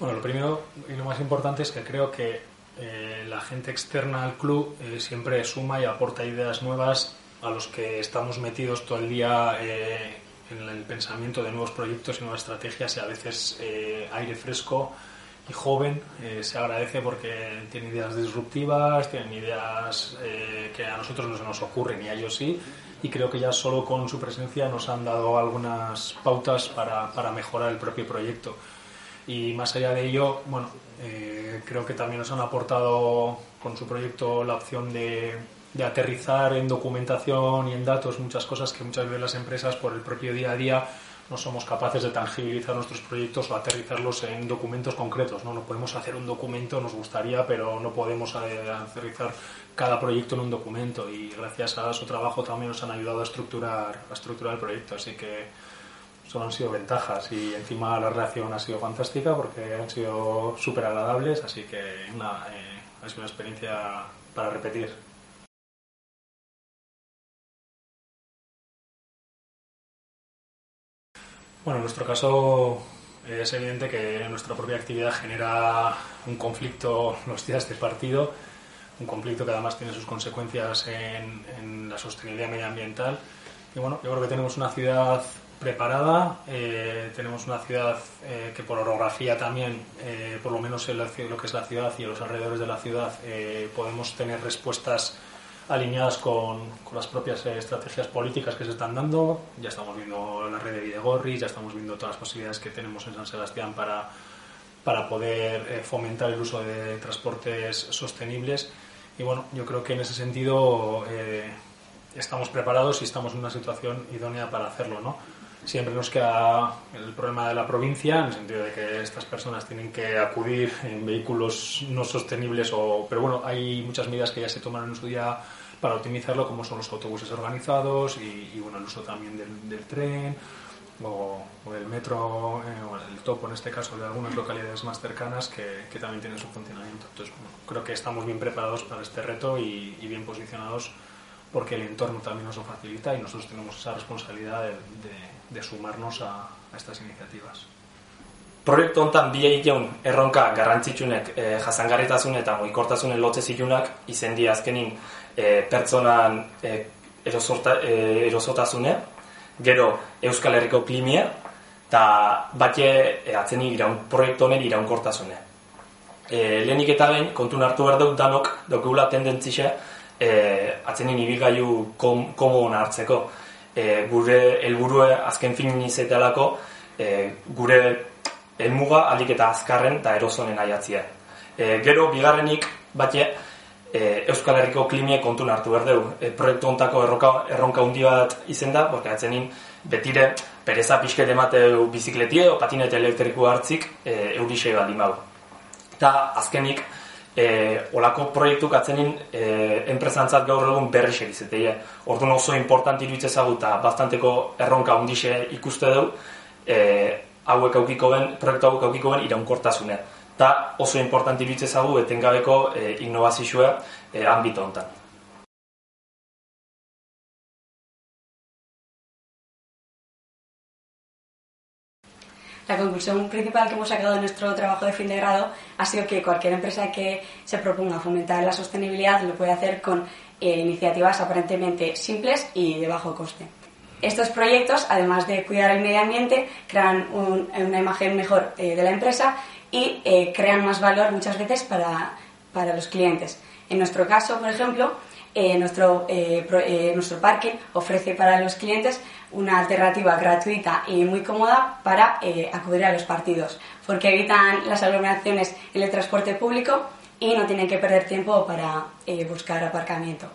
Bueno, lo primero y lo más importante es que creo que eh, la gente externa al club eh, siempre suma y aporta ideas nuevas a los que estamos metidos todo el día eh, en el pensamiento de nuevos proyectos y nuevas estrategias y a veces aire fresco y joven se agradece porque tienen ideas disruptivas, tienen ideas que a nosotros no se nos ocurren y a ellos sí y creo que ya solo con su presencia nos han dado algunas pautas para, para mejorar el propio proyecto. Y más allá de ello, bueno, eh, creo que también nos han aportado con su proyecto la opción de, de, aterrizar en documentación y en datos muchas cosas que muchas veces las empresas por el propio día a día no somos capaces de tangibilizar nuestros proyectos o aterrizarlos en documentos concretos. No, no podemos hacer un documento, nos gustaría, pero no podemos aterrizar cada proyecto en un documento y gracias a su trabajo también nos han ayudado a estructurar, a estructurar el proyecto. Así que solo han sido ventajas y encima la reacción ha sido fantástica porque han sido súper agradables, así que nada, eh, una experiencia para repetir. Bueno, en nuestro caso es evidente que nuestra propia actividad genera un conflicto los días de partido, un conflicto que además tiene sus consecuencias en, en la sostenibilidad medioambiental. Y bueno, yo creo que tenemos una ciudad preparada. Eh, tenemos una ciudad eh, que por orografía también, eh, por lo menos en lo que es la ciudad y los alrededores de la ciudad, podemos tener respuestas alineadas con, con, las propias estrategias políticas que se están dando. Ya estamos viendo la red de Videgorri, ya estamos viendo todas las posibilidades que tenemos en San Sebastián para, para poder fomentar el uso de transportes sostenibles. Y bueno, yo creo que en ese sentido estamos preparados y estamos en una situación idónea para hacerlo, ¿no? Siempre nos queda el problema de la provincia, en el sentido de que estas personas tienen que acudir en vehículos no sostenibles, o, pero bueno, hay muchas medidas que ya se toman en su día para optimizarlo, como son los autobuses organizados y, bueno, el uso también del, tren o, el metro, eh, o el topo en este caso de algunas localidades más cercanas que, también tienen su funcionamiento. Entonces, bueno, creo que estamos bien preparados para este reto y bien posicionados porque el entorno también nos lo facilita y nosotros tenemos esa responsabilidad de, de, sumarnos a, a estas iniciativas. Proiektu hontan bi egin erronka garrantzitsunek e, jasangarritasun eta goikortasunen lotze zilunak izen di azkenin e, pertsonan e, erosota, e, erosotasune, gero Euskal Herriko klimia, eta batxe e, atzeni iraun, proiektu honen iraunkortasune. E, lehenik eta behin, kontun hartu behar dut danok, dokugula tendentzixe, e, atzenin ibilgailu kom, komon hartzeko. E, gure helburue azken fin izaitelako e, gure helmuga alik eta azkarren eta erosonen aiatzia. E, gero, bigarrenik, batxe, e, Euskal Herriko klimie kontu hartu behar dugu. E, proiektu ontako erronka, erronka hundi bat izen da, porque atzenin betire pereza pixke demateu bizikletie o patinete elektriko hartzik e, eurisei baldin bau. Eta azkenik, e, olako proiektu katzenin e, enpresantzat gaur egun berri segizeteia. Orduan oso importanti iruditzen zagu eta bastanteko erronka ondixe ikuste dugu e, hauek aukiko ben, proiektu hauek aukiko ben iraunkortasunea. Ta oso importanti iruditzen zagu etengabeko e, innovazioa e, ambito honetan. La conclusión principal que hemos sacado de nuestro trabajo de fin de grado ha sido que cualquier empresa que se proponga fomentar la sostenibilidad lo puede hacer con eh, iniciativas aparentemente simples y de bajo coste. Estos proyectos, además de cuidar el medio ambiente, crean una imagen mejor eh, de la empresa y eh, crean más valor muchas veces para, para los clientes. En nuestro caso, por ejemplo, eh, nuestro, eh, eh, nuestro parque ofrece para los clientes una alternativa gratuita y muy cómoda para acudir a los partidos, porque evitan las aglomeraciones en el transporte público y no tienen que perder tiempo para buscar aparcamiento.